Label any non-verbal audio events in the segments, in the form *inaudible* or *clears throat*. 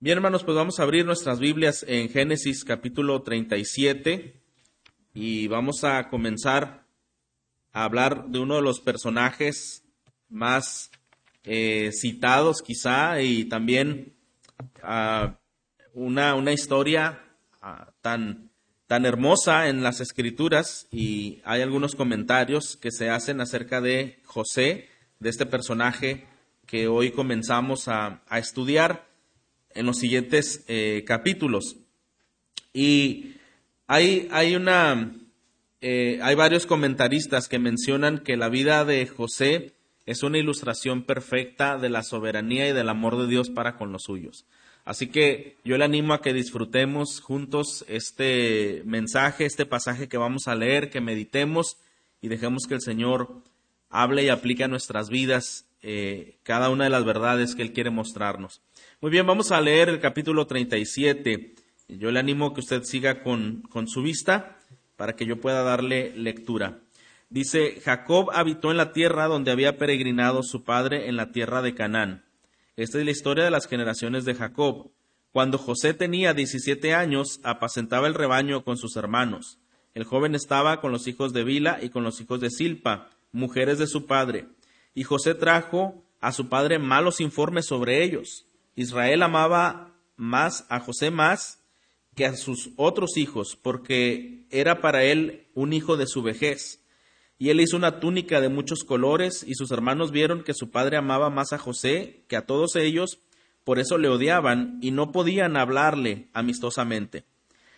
Bien, hermanos, pues vamos a abrir nuestras Biblias en Génesis capítulo 37 y vamos a comenzar a hablar de uno de los personajes más eh, citados quizá y también uh, una, una, historia uh, tan, tan hermosa en las escrituras y hay algunos comentarios que se hacen acerca de José, de este personaje que hoy comenzamos a estudiar en los siguientes eh, capítulos. Y hay, hay una, eh, hay varios comentaristas que mencionan que la vida de José es una ilustración perfecta de la soberanía y del amor de Dios para con los suyos. Así que yo le animo a que disfrutemos juntos este mensaje, este pasaje que vamos a leer, que meditemos y dejemos que el Señor hable y aplique a nuestras vidas eh, cada una de las verdades que Él quiere mostrarnos. Muy bien, vamos a leer el capítulo 37. Yo le animo a que usted siga con, con su vista para que yo pueda darle lectura. Dice, Jacob habitó en la tierra donde había peregrinado su padre en la tierra de Canaán. Esta es la historia de las generaciones de Jacob. Cuando José tenía 17 años, apacentaba el rebaño con sus hermanos. El joven estaba con los hijos de Bila y con los hijos de Silpa, mujeres de su padre. Y José trajo a su padre malos informes sobre ellos. Israel amaba más a José más que a sus otros hijos, porque era para él un hijo de su vejez. Y él hizo una túnica de muchos colores, y sus hermanos vieron que su padre amaba más a José que a todos ellos, por eso le odiaban y no podían hablarle amistosamente.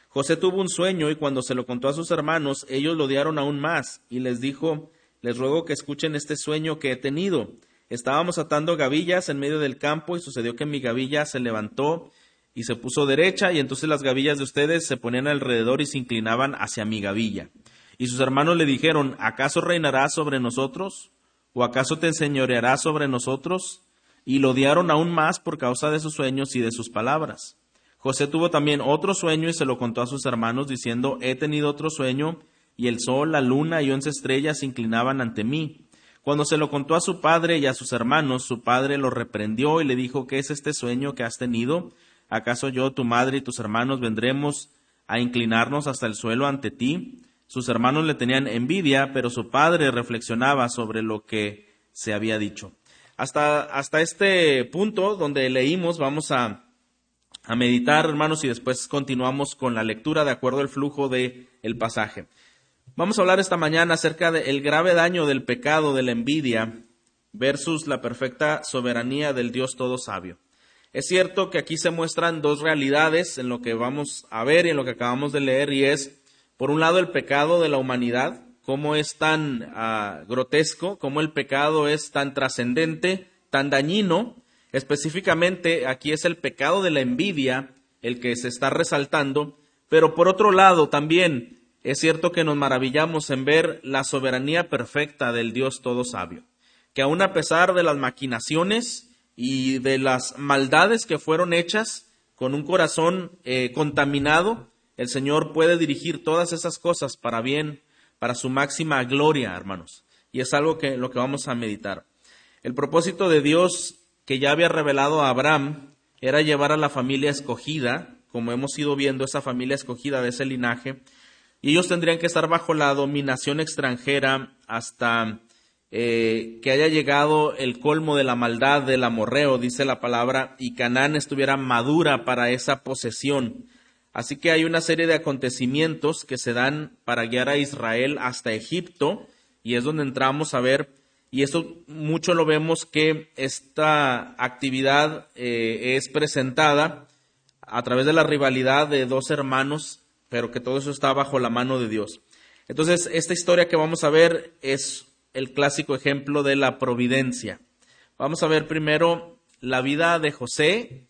José tuvo un sueño y cuando se lo contó a sus hermanos, ellos lo odiaron aún más, y les dijo, les ruego que escuchen este sueño que he tenido. Estábamos atando gavillas en medio del campo y sucedió que mi gavilla se levantó y se puso derecha y entonces las gavillas de ustedes se ponían alrededor y se inclinaban hacia mi gavilla. Y sus hermanos le dijeron, ¿acaso reinarás sobre nosotros? ¿O acaso te enseñorearás sobre nosotros? Y lo odiaron aún más por causa de sus sueños y de sus palabras. José tuvo también otro sueño y se lo contó a sus hermanos, diciendo, he tenido otro sueño, y el sol, la luna y once estrellas se inclinaban ante mí. Cuando se lo contó a su padre y a sus hermanos, su padre lo reprendió y le dijo, ¿qué es este sueño que has tenido? ¿Acaso yo, tu madre y tus hermanos vendremos a inclinarnos hasta el suelo ante ti? Sus hermanos le tenían envidia, pero su padre reflexionaba sobre lo que se había dicho. Hasta, hasta este punto donde leímos, vamos a, a meditar, hermanos, y después continuamos con la lectura de acuerdo al flujo del el pasaje. Vamos a hablar esta mañana acerca del grave daño del pecado de la envidia versus la perfecta soberanía del Dios todo sabio. Es cierto que aquí se muestran dos realidades en lo que vamos a ver y en lo que acabamos de leer y es, por un lado, el pecado de la humanidad, cómo es tan uh, grotesco, cómo el pecado es tan trascendente, tan dañino. Específicamente aquí es el pecado de la envidia el que se está resaltando, pero por otro lado también es cierto que nos maravillamos en ver la soberanía perfecta del Dios todo sabio, que aun a pesar de las maquinaciones y de las maldades que fueron hechas con un corazón eh, contaminado, el Señor puede dirigir todas esas cosas para bien, para su máxima gloria, hermanos. Y es algo que lo que vamos a meditar. El propósito de Dios que ya había revelado a Abraham era llevar a la familia escogida, como hemos ido viendo esa familia escogida de ese linaje, y ellos tendrían que estar bajo la dominación extranjera hasta eh, que haya llegado el colmo de la maldad del amorreo, dice la palabra, y Canaán estuviera madura para esa posesión. Así que hay una serie de acontecimientos que se dan para guiar a Israel hasta Egipto, y es donde entramos a ver, y esto mucho lo vemos que esta actividad eh, es presentada a través de la rivalidad de dos hermanos pero que todo eso está bajo la mano de Dios. Entonces, esta historia que vamos a ver es el clásico ejemplo de la providencia. Vamos a ver primero la vida de José,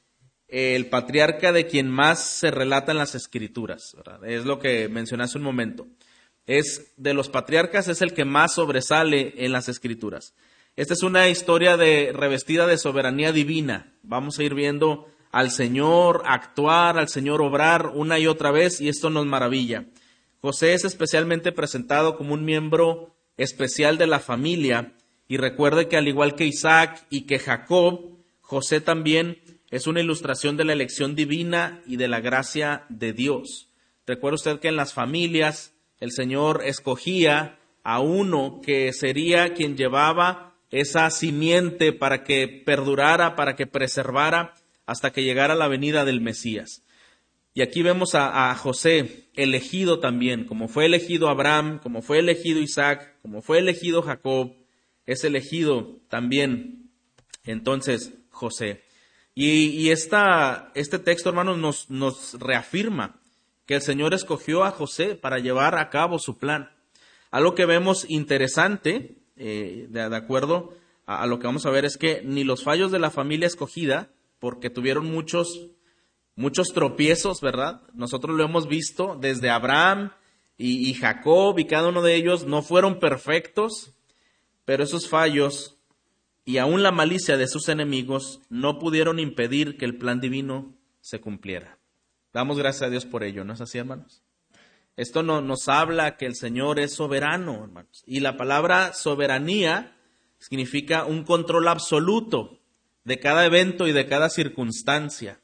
el patriarca de quien más se relata en las escrituras. Es lo que mencioné hace un momento. Es de los patriarcas es el que más sobresale en las escrituras. Esta es una historia revestida de soberanía divina. Vamos a ir viendo al Señor actuar, al Señor obrar una y otra vez y esto nos maravilla. José es especialmente presentado como un miembro especial de la familia y recuerde que al igual que Isaac y que Jacob, José también es una ilustración de la elección divina y de la gracia de Dios. Recuerda usted que en las familias el Señor escogía a uno que sería quien llevaba esa simiente para que perdurara, para que preservara hasta que llegara la venida del Mesías. Y aquí vemos a, José elegido también, como fue elegido Abraham, como fue elegido Isaac, como fue elegido Jacob, es elegido también entonces José. Y, este texto, hermanos, nos, reafirma que el Señor escogió a José para llevar a cabo su plan. Algo que vemos interesante, eh, de, acuerdo a, lo que vamos a ver, es que ni los fallos de la familia escogida, porque tuvieron muchos, muchos tropiezos, ¿verdad? Nosotros lo hemos visto desde Abraham y, y Jacob y cada uno de ellos no fueron perfectos, pero esos fallos y aún la malicia de sus enemigos no pudieron impedir que el plan divino se cumpliera. Damos gracias a Dios por ello, ¿no es así, hermanos? Esto no, nos habla que el Señor es soberano, hermanos. Y la palabra soberanía significa un control absoluto de cada evento y de cada circunstancia.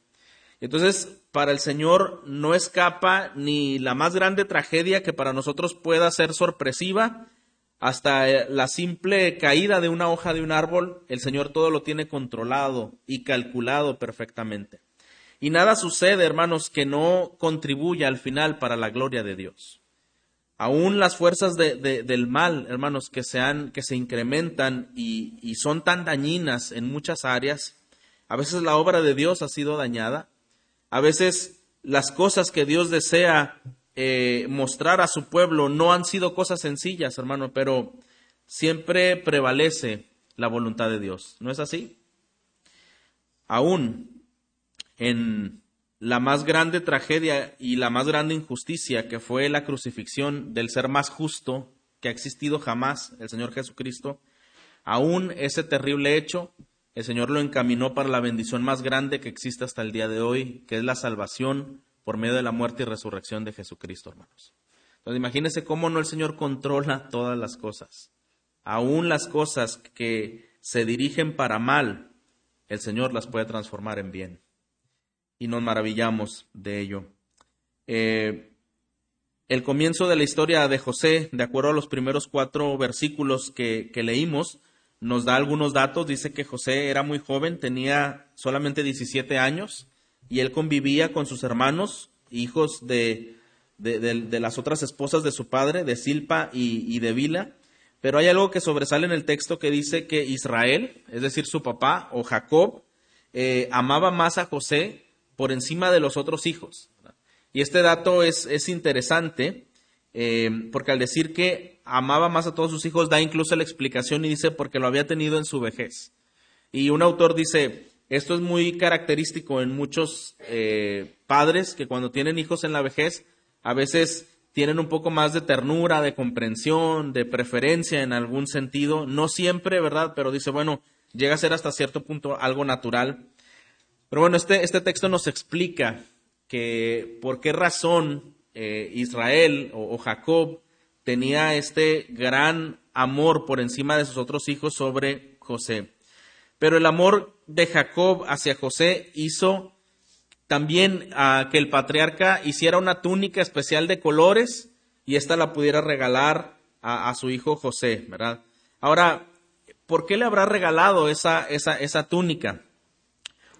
Entonces, para el Señor no escapa ni la más grande tragedia que para nosotros pueda ser sorpresiva, hasta eh, la simple caída de una hoja de un árbol, el Señor todo lo tiene controlado y calculado perfectamente. Y nada sucede, hermanos, que no contribuya al final para la gloria de Dios. Aún las fuerzas del mal, hermanos, que se, incrementan y, y son tan dañinas en muchas áreas, a veces la obra de Dios ha sido dañada, a veces las cosas que Dios desea eh, mostrar a su pueblo no han sido cosas sencillas, hermano, pero siempre prevalece la voluntad de Dios. ¿No es así? Aún en la más grande tragedia y la más grande injusticia que fue la crucifixión del ser más justo que ha existido jamás, el Señor Jesucristo, aún ese terrible hecho, el Señor lo encaminó para la bendición más grande que existe hasta el día de hoy, que es la salvación por medio de la muerte y resurrección de Jesucristo, hermanos. Entonces imagínense cómo no el Señor controla todas las cosas. Aún las cosas que se dirigen para mal, el Señor las puede transformar en bien. Y nos maravillamos de ello. Eh, el comienzo de la historia de José, de acuerdo a los primeros cuatro versículos que, leímos, nos da algunos datos. Dice que José era muy joven, tenía solamente 17 años y él convivía con sus hermanos, hijos de, de, las otras esposas de su padre, de Silpa y, de Vila. Pero hay algo que sobresale en el texto que dice que Israel, es decir, su papá o Jacob, eh, amaba más a José por encima de los otros hijos. Y este dato es, es interesante eh, porque al decir que amaba más a todos sus hijos da incluso la explicación y dice porque lo había tenido en su vejez. Y un autor dice, esto es muy característico en muchos eh, padres que cuando tienen hijos en la vejez, a veces tienen un poco más de ternura, de comprensión, de preferencia en algún sentido. No siempre, ¿verdad? Pero dice, bueno, llega a ser hasta cierto punto algo natural. Pero bueno, este, este texto nos explica que por qué razón eh, Israel o Jacob tenía este gran amor por encima de sus otros hijos sobre José. Pero el amor de Jacob hacia José hizo también a que el patriarca hiciera una túnica especial de colores y ésta la pudiera regalar a, su hijo José, ¿verdad? Ahora, ¿por qué le habrá regalado esa, esa, esa túnica?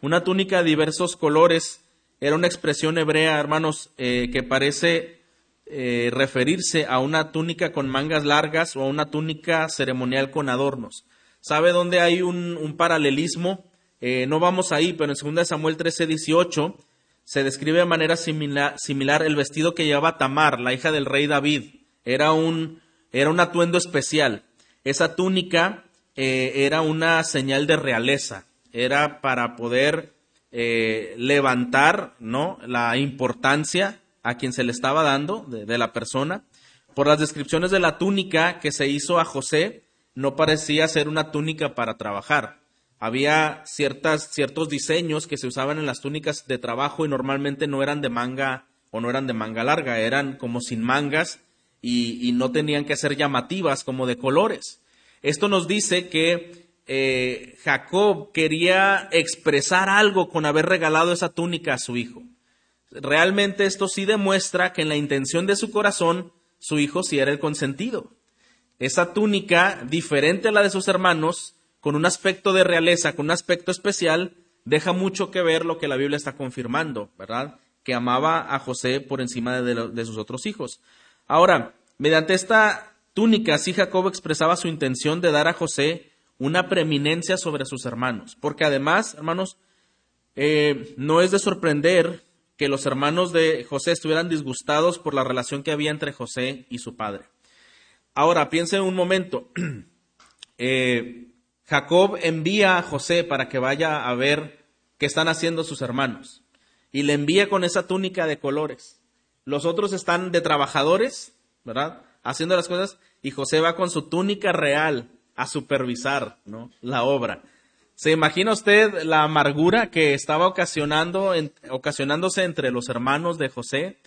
Una túnica de diversos colores era una expresión hebrea, hermanos, eh, que parece eh, referirse a una túnica con mangas largas o a una túnica ceremonial con adornos. ¿Sabe dónde hay un, paralelismo? Eh, no vamos ahí, pero en 2 Samuel 13, 18 se describe de manera similar, el vestido que llevaba Tamar, la hija del rey David. Era un, era un atuendo especial. Esa túnica era una señal de realeza. Era para poder eh, levantar ¿no? la importancia a quien se le estaba dando de la persona. Por las descripciones de la túnica que se hizo a José, no parecía ser una túnica para trabajar. Había ciertas, ciertos diseños que se usaban en las túnicas de trabajo y normalmente no eran de manga o no eran de manga larga, eran como sin mangas y, no tenían que ser llamativas como de colores. Esto nos dice que eh, Jacob quería expresar algo con haber regalado esa túnica a su hijo. Realmente esto sí demuestra que en la intención de su corazón su hijo sí era el consentido. Esa túnica, diferente a la de sus hermanos, con un aspecto de realeza, con un aspecto especial, deja mucho que ver lo que la Biblia está confirmando, ¿verdad? Que amaba a José por encima de, de sus otros hijos. Ahora, mediante esta túnica, sí Jacob expresaba su intención de dar a José una preeminencia sobre sus hermanos, porque además, hermanos, eh, no es de sorprender que los hermanos de José estuvieran disgustados por la relación que había entre José y su padre. Ahora, piensen un momento. *clears throat* Eh, Jacob envía a José para que vaya a ver qué están haciendo sus hermanos y le envía con esa túnica de colores. Los otros están de trabajadores, ¿verdad? Haciendo las cosas y José va con su túnica real a supervisar ¿no? la obra. ¿Se imagina usted la amargura que estaba ocasionando, ocasionándose entre los hermanos de José?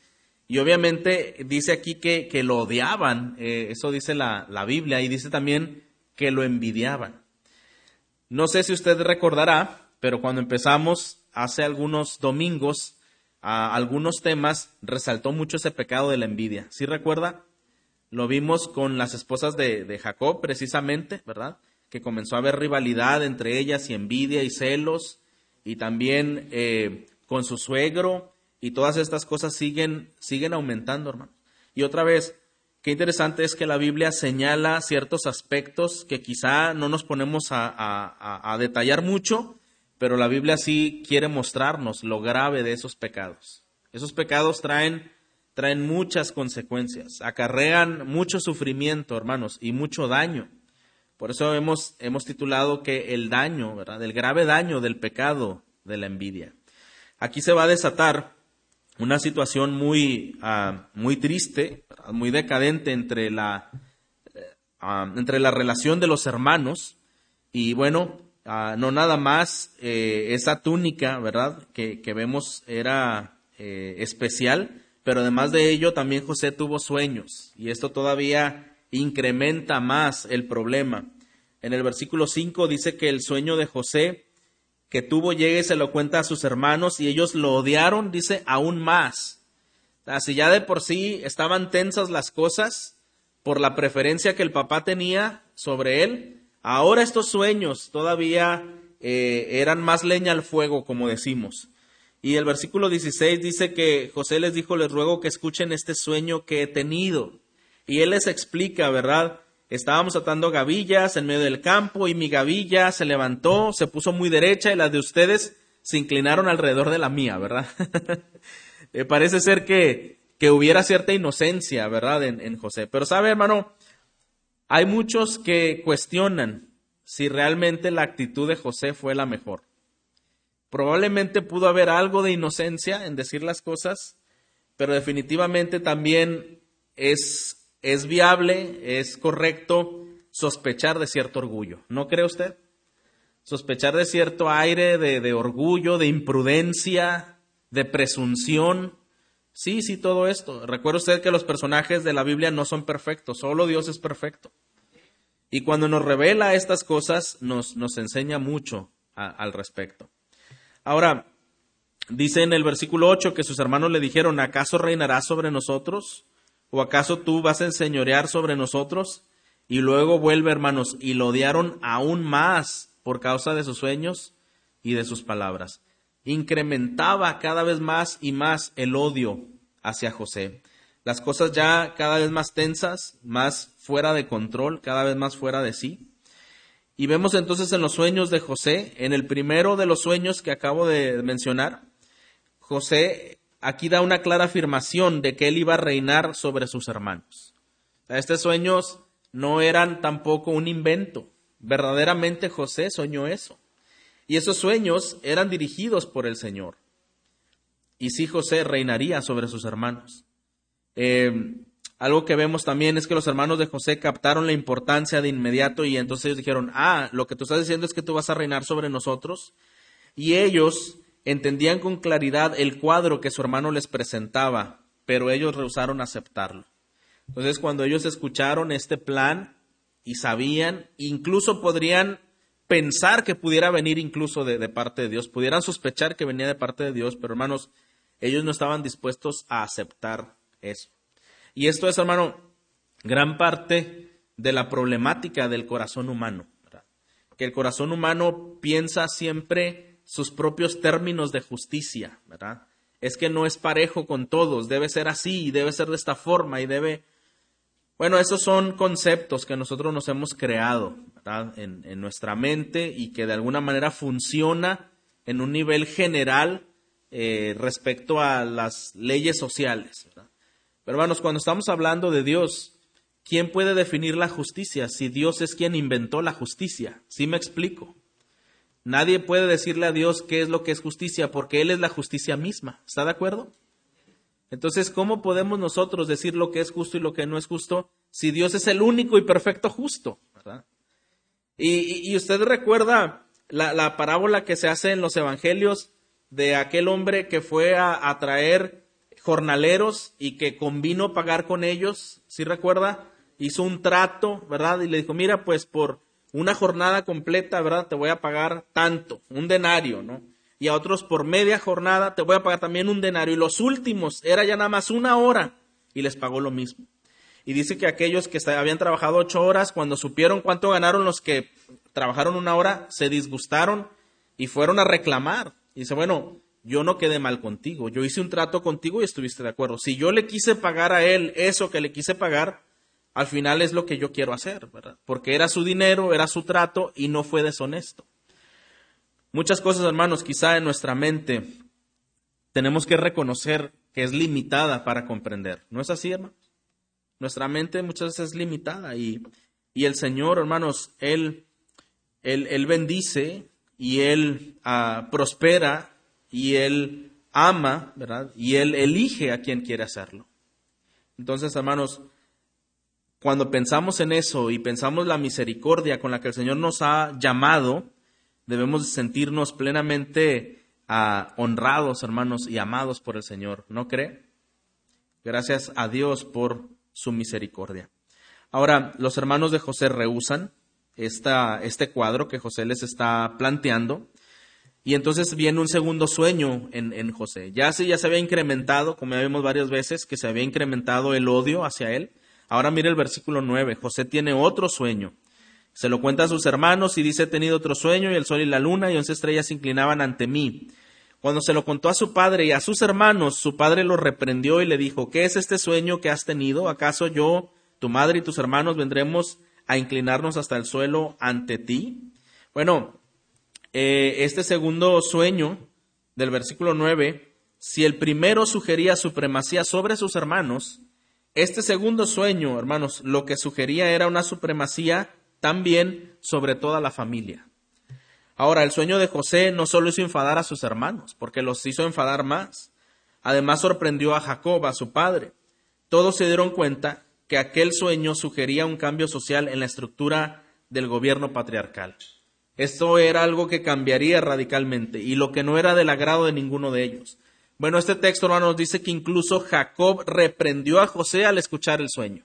Y obviamente dice aquí que, que lo odiaban, eh, eso dice la, la Biblia, y dice también que lo envidiaban. No sé si usted recordará, pero cuando empezamos hace algunos domingos a algunos temas, resaltó mucho ese pecado de la envidia. ¿Sí recuerda? Lo vimos con las esposas de, de Jacob, precisamente, ¿verdad? que comenzó a haber rivalidad entre ellas y envidia y celos, y también eh, con su suegro, y todas estas cosas siguen, siguen aumentando, hermano. Y otra vez, qué interesante es que la Biblia señala ciertos aspectos que quizá no nos ponemos a, a detallar mucho, pero la Biblia sí quiere mostrarnos lo grave de esos pecados. Esos pecados traen, traen muchas consecuencias, acarrean mucho sufrimiento, hermanos, y mucho daño. Por eso hemos, hemos titulado que el daño, ¿verdad? El grave daño del pecado de la envidia. Aquí se va a desatar una situación muy, ah, muy triste, muy decadente entre la, eh, ah, entre la relación de los hermanos y bueno, ah, no nada más eh, esa túnica, ¿verdad? Que, que vemos era eh, especial, pero además de ello también José tuvo sueños y esto todavía incrementa más el problema. En el versículo 5 dice que el sueño de José que tuvo llega y se lo cuenta a sus hermanos y ellos lo odiaron, dice, aún más. Así ya de por sí estaban tensas las cosas por la preferencia que el papá tenía sobre él, ahora estos sueños todavía eh, eran más leña al fuego, como decimos. Y el versículo 16 dice que José les dijo, les ruego que escuchen este sueño que he tenido. Y él les explica, ¿verdad? Estábamos atando gavillas en medio del campo y mi gavilla se levantó, se puso muy derecha y las de ustedes se inclinaron alrededor de la mía, ¿verdad? *laughs* Eh, parece ser que, que, hubiera cierta inocencia, ¿verdad? En, en José. Pero sabe, hermano, hay muchos que cuestionan si realmente la actitud de José fue la mejor. Probablemente pudo haber algo de inocencia en decir las cosas, pero definitivamente también es es viable, es correcto sospechar de cierto orgullo. ¿No cree usted? Sospechar de cierto aire de, orgullo, de imprudencia, de presunción. Sí, sí, todo esto. Recuerde usted que los personajes de la Biblia no son perfectos, solo Dios es perfecto. Y cuando nos revela estas cosas, nos, nos enseña mucho al respecto. Ahora, dice en el versículo 8 que sus hermanos le dijeron, ¿acaso reinará sobre nosotros? ¿O acaso tú vas a enseñorear sobre nosotros? Y luego vuelve, hermanos, y lo odiaron aún más por causa de sus sueños y de sus palabras. Incrementaba cada vez más y más el odio hacia José. Las cosas ya cada vez más tensas, más fuera de control, cada vez más fuera de sí. Y vemos entonces en los sueños de José, en el primero de los sueños que acabo de mencionar, José aquí da una clara afirmación de que él iba a reinar sobre sus hermanos. Estos sueños no eran tampoco un invento. Verdaderamente José soñó eso. Y esos sueños eran dirigidos por el Señor. Y sí, José reinaría sobre sus hermanos. Eh, algo que vemos también es que los hermanos de José captaron la importancia de inmediato y entonces ellos dijeron, ah, lo que tú estás diciendo es que tú vas a reinar sobre nosotros. Y ellos entendían con claridad el cuadro que su hermano les presentaba, pero ellos rehusaron aceptarlo. Entonces, cuando ellos escucharon este plan y sabían, incluso podrían pensar que pudiera venir incluso de, de parte de Dios, pudieran sospechar que venía de parte de Dios, pero hermanos, ellos no estaban dispuestos a aceptar eso. Y esto es, hermano, gran parte de la problemática del corazón humano. Que el corazón humano piensa siempre sus propios términos de justicia, ¿verdad? Es que no es parejo con todos, debe ser así, y debe ser de esta forma, y debe... Bueno, esos son conceptos que nosotros nos hemos creado en, en, nuestra mente y que de alguna manera funciona en un nivel general eh, respecto a las leyes sociales. Hermanos, cuando estamos hablando de Dios, ¿quién puede definir la justicia si Dios es quien inventó la justicia? ¿Sí me explico? Nadie puede decirle a Dios qué es lo que es justicia porque Él es la justicia misma. ¿Está de acuerdo? Entonces, ¿cómo podemos nosotros decir lo que es justo y lo que no es justo si Dios es el único y perfecto justo? Y, usted recuerda la, la, parábola que se hace en los evangelios de aquel hombre que fue a, traer jornaleros y que convino pagar con ellos, ¿sí recuerda? Hizo un trato, ¿verdad? Y le dijo, mira, pues por una jornada completa, ¿verdad? Te voy a pagar tanto, un denario, ¿no? Y a otros por media jornada te voy a pagar también un denario. Y los últimos era ya nada más una hora y les pagó lo mismo. Y dice que aquellos que habían trabajado ocho horas, cuando supieron cuánto ganaron los que trabajaron una hora, se disgustaron y fueron a reclamar. Y dice, bueno, yo no quedé mal contigo, yo hice un trato contigo y estuviste de acuerdo. Si yo le quise pagar a él eso que le quise pagar, al final es lo que yo quiero hacer, ¿verdad? Porque era su dinero, era su trato y no fue deshonesto. Muchas cosas, hermanos, quizá en nuestra mente tenemos que reconocer que es limitada para comprender. ¿No es así, hermanos? Nuestra mente muchas veces es limitada y, y el Señor, hermanos, Él, él, él bendice y Él ah, prospera y Él ama, ¿verdad? Y Él elige a quien quiere hacerlo. Entonces, hermanos, cuando pensamos en eso y pensamos la misericordia con la que el Señor nos ha llamado, debemos sentirnos plenamente ah, honrados, hermanos, y amados por el Señor. ¿No cree? Gracias a Dios por su misericordia. Ahora, los hermanos de José rehusan esta, este cuadro que José les está planteando. Y entonces viene un segundo sueño en, en José. Ya se, ya se había incrementado, como ya vimos varias veces, que se había incrementado el odio hacia él. Ahora mire el versículo 9. José tiene otro sueño. Se lo cuenta a sus hermanos y dice, he tenido otro sueño y el sol y la luna y once estrellas se inclinaban ante mí. Cuando se lo contó a su padre y a sus hermanos, su padre lo reprendió y le dijo, ¿qué es este sueño que has tenido? ¿Acaso yo, tu madre y tus hermanos vendremos a inclinarnos hasta el suelo ante ti? Bueno, eh, este segundo sueño del versículo 9, si el primero sugería supremacía sobre sus hermanos, este segundo sueño, hermanos, lo que sugería era una supremacía también sobre toda la familia. Ahora, el sueño de José no solo hizo enfadar a sus hermanos, porque los hizo enfadar más. Además sorprendió a Jacob, a su padre. Todos se dieron cuenta que aquel sueño sugería un cambio social en la estructura del gobierno patriarcal. Esto era algo que cambiaría radicalmente y lo que no era del agrado de ninguno de ellos. Bueno, este texto hermano, nos dice que incluso Jacob reprendió a José al escuchar el sueño.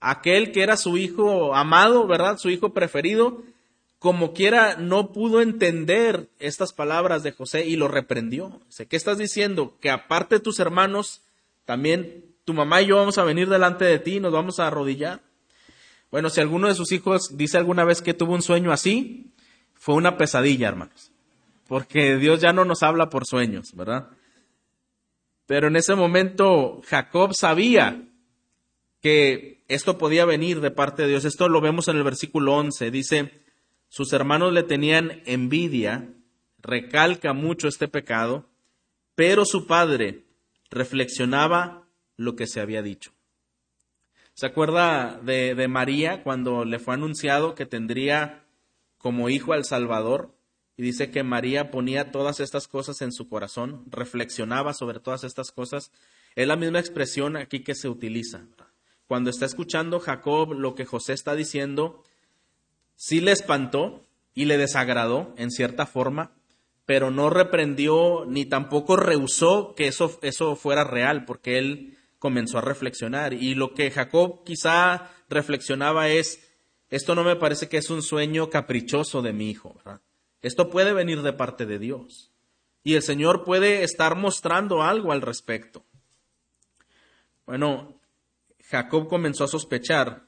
Aquel que era su hijo amado, ¿verdad? Su hijo preferido, como quiera no pudo entender estas palabras de José y lo reprendió. ¿Qué estás diciendo? Que aparte de tus hermanos, también tu mamá y yo vamos a venir delante de ti y nos vamos a arrodillar. Bueno, si alguno de sus hijos dice alguna vez que tuvo un sueño así, fue una pesadilla, hermanos. Porque Dios ya no nos habla por sueños, ¿verdad? Pero en ese momento Jacob sabía que esto podía venir de parte de Dios. Esto lo vemos en el versículo 11. Dice, sus hermanos le tenían envidia, recalca mucho este pecado, pero su padre reflexionaba lo que se había dicho. ¿Se acuerda de, de, María cuando le fue anunciado que tendría como hijo al Salvador? Y dice que María ponía todas estas cosas en su corazón, reflexionaba sobre todas estas cosas. Es la misma expresión aquí que se utiliza. Cuando está escuchando Jacob lo que José está diciendo, sí le espantó y le desagradó en cierta forma, pero no reprendió ni tampoco rehusó que eso, eso fuera real, porque él comenzó a reflexionar. Y lo que Jacob quizá reflexionaba es, esto no me parece que es un sueño caprichoso de mi hijo. Esto puede venir de parte de Dios. Y el Señor puede estar mostrando algo al respecto. Bueno, Jacob comenzó a sospechar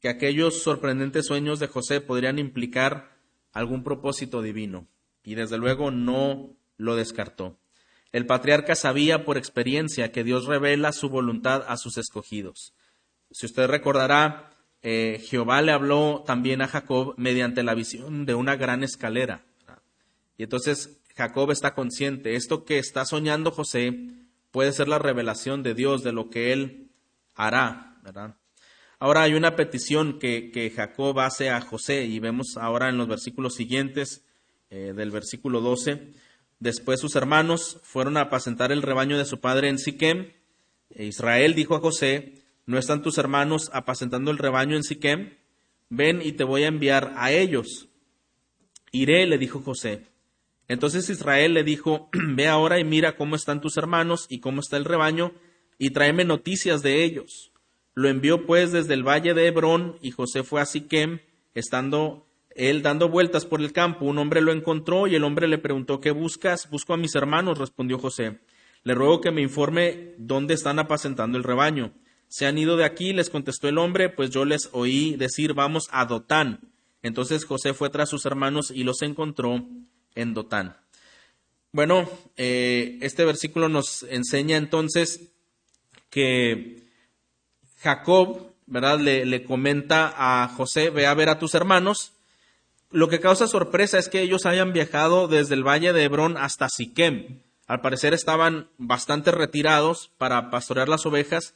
que aquellos sorprendentes sueños de José podrían implicar algún propósito divino. Y desde luego no lo descartó. El patriarca sabía por experiencia que Dios revela su voluntad a sus escogidos. Si usted recordará, eh, Jehová le habló también a Jacob mediante la visión de una gran escalera. Y entonces Jacob está consciente, esto que está soñando José puede ser la revelación de Dios de lo que él hará. Ahora hay una petición que, Jacob hace a José y vemos ahora en los versículos siguientes eh, del versículo 12. Después sus hermanos fueron a apacentar el rebaño de su padre en Siquem. E Israel dijo a José, ¿No están tus hermanos apacentando el rebaño en Siquem? Ven y te voy a enviar a ellos. Iré, le dijo José. Entonces Israel le dijo, *clears throat* Ve ahora y mira cómo están tus hermanos y cómo está el rebaño, y tráeme noticias de ellos. Lo envió pues desde el valle de Hebrón, y José fue a Siquem, estando él dando vueltas por el campo. Un hombre lo encontró, y el hombre le preguntó, ¿qué buscas? Busco a mis hermanos, respondió José. Le ruego que me informe dónde están apacentando el rebaño. Se han ido de aquí, les contestó el hombre, pues yo les oí decir, vamos a Dotán. Entonces José fue tras sus hermanos y los encontró en Dotán. Bueno, eh, este versículo nos enseña entonces que Jacob, ¿verdad? Le, le, comenta a José, ve a ver a tus hermanos. Lo que causa sorpresa es que ellos hayan viajado desde el valle de Hebrón hasta Siquem. Al parecer estaban bastante retirados para pastorear las ovejas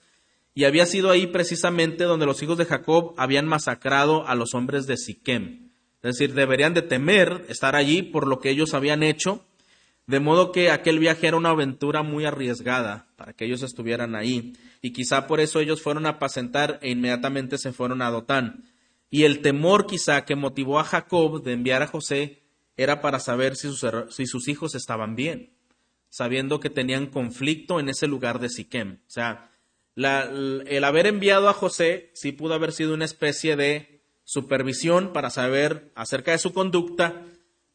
y había sido ahí precisamente donde los hijos de Jacob habían masacrado a los hombres de Siquem. Es decir, deberían de temer estar allí por lo que ellos habían hecho, de modo que aquel viaje era una aventura muy arriesgada para que ellos estuvieran ahí, y quizá por eso ellos fueron a apacentar e inmediatamente se fueron a Dotán. Y el temor quizá que motivó a Jacob de enviar a José era para saber si sus, si sus hijos estaban bien, sabiendo que tenían conflicto en ese lugar de Siquem. O sea, el haber enviado a José sí pudo haber sido una especie de supervisión para saber acerca de su conducta,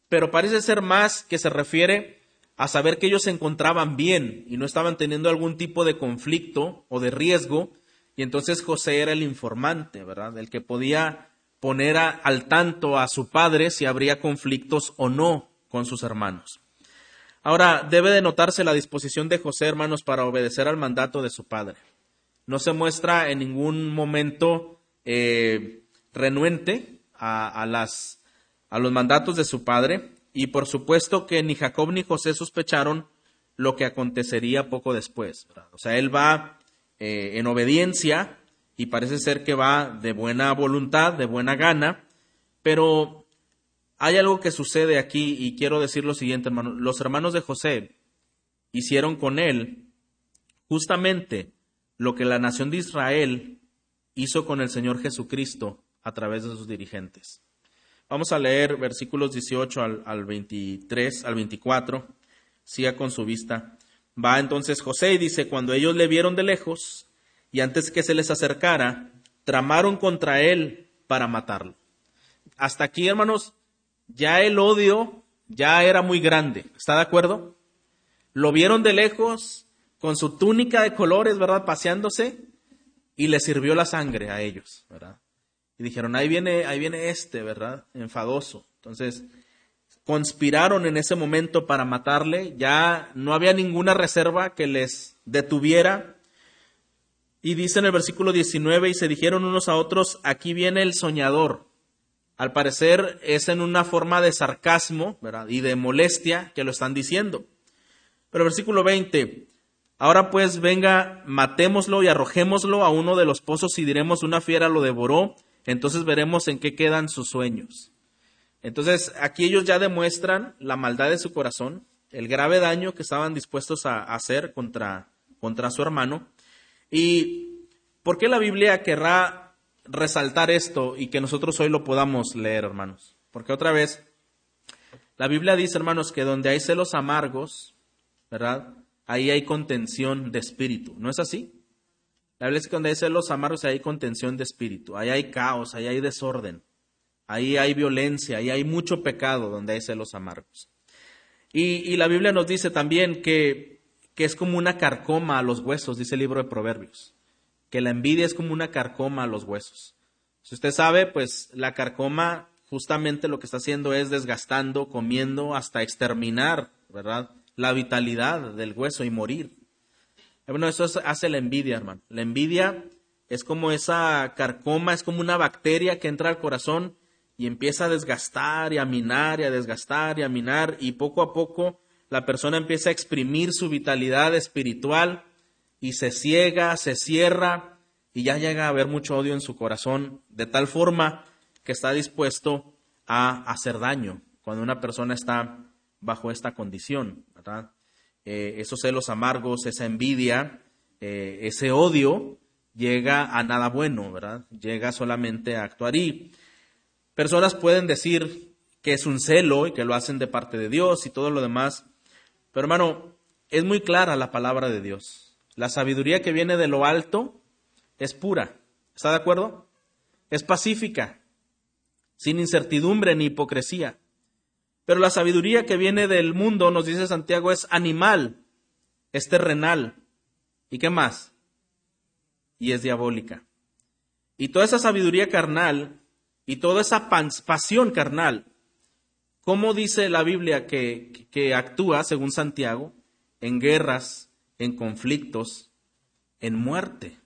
pero parece ser más que se refiere a saber que ellos se encontraban bien y no estaban teniendo algún tipo de conflicto o de riesgo, y entonces José era el informante, ¿verdad? El que podía poner al tanto a su padre si habría conflictos o no con sus hermanos. Ahora, debe de notarse la disposición de José, hermanos, para obedecer al mandato de su padre no se muestra en ningún momento eh, renuente a, las, a los mandatos de su padre y por supuesto que ni Jacob ni José sospecharon lo que acontecería poco después. O sea, él va eh, en obediencia y parece ser que va de buena voluntad, de buena gana, pero hay algo que sucede aquí y quiero decir lo siguiente, hermano. Los hermanos de José hicieron con él justamente lo que la nación de Israel hizo con el Señor Jesucristo a través de sus dirigentes. Vamos a leer versículos 18 al, 23, al 24. Siga con su vista. Va entonces José y dice, cuando ellos le vieron de lejos y antes que se les acercara, tramaron contra él para matarlo. Hasta aquí, hermanos, ya el odio ya era muy grande. ¿Está de acuerdo? Lo vieron de lejos, con su túnica de colores, ¿verdad? Paseándose y le sirvió la sangre a ellos, ¿verdad? Y dijeron, ahí viene, ahí viene este, ¿verdad? Enfadoso. Entonces, conspiraron en ese momento para matarle, ya no había ninguna reserva que les detuviera. Y dice en el versículo 19, y se dijeron unos a otros, aquí viene el soñador. Al parecer es en una forma de sarcasmo, ¿verdad? Y de molestia que lo están diciendo. Pero el versículo 20, Ahora pues venga, matémoslo y arrojémoslo a uno de los pozos y diremos una fiera lo devoró, entonces veremos en qué quedan sus sueños. Entonces aquí ellos ya demuestran la maldad de su corazón, el grave daño que estaban dispuestos a hacer contra, contra su hermano. ¿Y por qué la Biblia querrá resaltar esto y que nosotros hoy lo podamos leer, hermanos? Porque otra vez, la Biblia dice, hermanos, que donde hay celos amargos, ¿verdad? Ahí hay contención de espíritu. ¿No es así? La Biblia dice que donde hay celos amargos hay contención de espíritu, ahí hay caos, ahí hay desorden, ahí hay violencia, ahí hay mucho pecado donde hay celos amargos. Y, la Biblia nos dice también que, que es como una carcoma a los huesos, dice el libro de Proverbios, que la envidia es como una carcoma a los huesos. Si usted sabe, pues la carcoma justamente lo que está haciendo es desgastando, comiendo hasta exterminar, ¿verdad? La vitalidad del hueso y morir. Bueno, eso hace la envidia, hermano. La envidia es como esa carcoma, es como una bacteria que entra al corazón y empieza a desgastar y a minar y a desgastar y a minar y poco a poco la persona empieza a exprimir su vitalidad espiritual y se ciega, se cierra y ya llega a haber mucho odio en su corazón de tal forma que está dispuesto a hacer daño cuando una persona está bajo esta condición. Eh, esos celos amargos, esa envidia, eh, ese odio llega a nada bueno, ¿verdad? Llega solamente a actuar. Y personas pueden decir que es un celo y que lo hacen de parte de Dios y todo lo demás, pero hermano, es muy clara la palabra de Dios. La sabiduría que viene de lo alto es pura. ¿Está de acuerdo? Es pacífica, sin incertidumbre ni hipocresía. Pero la sabiduría que viene del mundo, nos dice Santiago, es animal, es terrenal. ¿Y qué más? Y es diabólica. Y toda esa sabiduría carnal y toda esa pasión carnal, ¿cómo dice la Biblia que, actúa, según Santiago, en guerras, en conflictos, en muerte?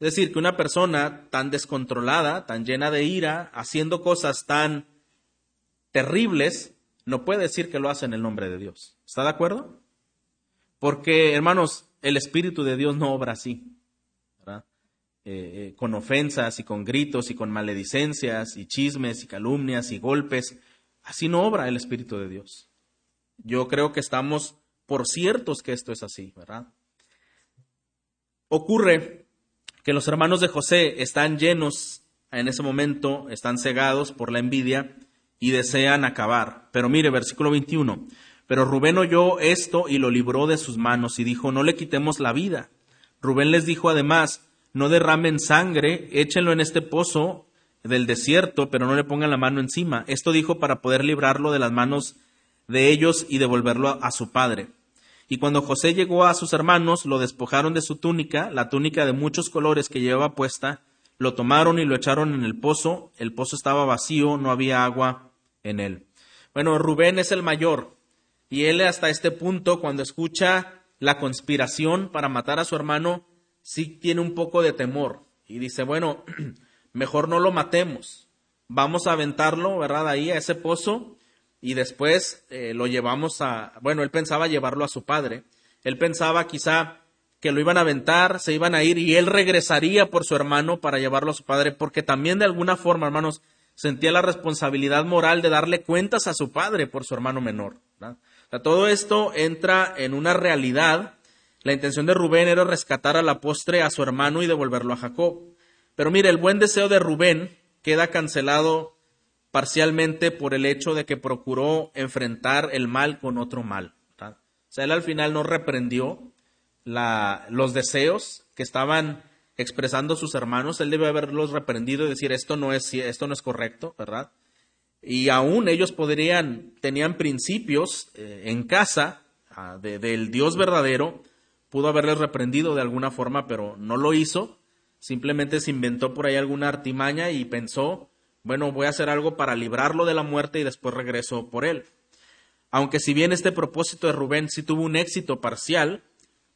Es decir, que una persona tan descontrolada, tan llena de ira, haciendo cosas tan terribles, no puede decir que lo hace en el nombre de Dios. ¿Está de acuerdo? Porque, hermanos, el Espíritu de Dios no obra así. Eh, eh, con ofensas y con gritos y con maledicencias y chismes y calumnias y golpes. Así no obra el Espíritu de Dios. Yo creo que estamos por ciertos que esto es así, ¿verdad? Ocurre que los hermanos de José están llenos en ese momento, están cegados por la envidia y desean acabar. Pero mire, versículo 21. Pero Rubén oyó esto y lo libró de sus manos y dijo, no le quitemos la vida. Rubén les dijo además, no derramen sangre, échenlo en este pozo del desierto, pero no le pongan la mano encima. Esto dijo para poder librarlo de las manos de ellos y devolverlo a su padre. Y cuando José llegó a sus hermanos, lo despojaron de su túnica, la túnica de muchos colores que llevaba puesta, lo tomaron y lo echaron en el pozo, el pozo estaba vacío, no había agua en él. Bueno, Rubén es el mayor, y él hasta este punto, cuando escucha la conspiración para matar a su hermano, sí tiene un poco de temor, y dice, bueno, *clears throat* mejor no lo matemos, vamos a aventarlo, ¿verdad? Ahí a ese pozo, y después eh, lo llevamos a, bueno, él pensaba llevarlo a su padre, él pensaba quizá que lo iban a aventar, se iban a ir y él regresaría por su hermano para llevarlo a su padre, porque también de alguna forma, hermanos, sentía la responsabilidad moral de darle cuentas a su padre por su hermano menor. Todo esto entra en una realidad. La intención de Rubén era rescatar a la postre a su hermano y devolverlo a Jacob. Pero mire, el buen deseo de Rubén queda cancelado parcialmente por el hecho de que procuró enfrentar el mal con otro mal. O sea, él al final no reprendió los deseos que estaban expresando sus hermanos, él debe haberlos reprendido y decir esto no es, esto no es correcto, ¿verdad? Y aún ellos podrían, tenían principios eh, en casa ah, del Dios verdadero, pudo haberles reprendido de alguna forma, pero no lo hizo, simplemente se inventó por ahí alguna artimaña y pensó bueno, voy a hacer algo para librarlo de la muerte y después regreso por él. Aunque si bien este propósito de Rubén sí tuvo un éxito parcial,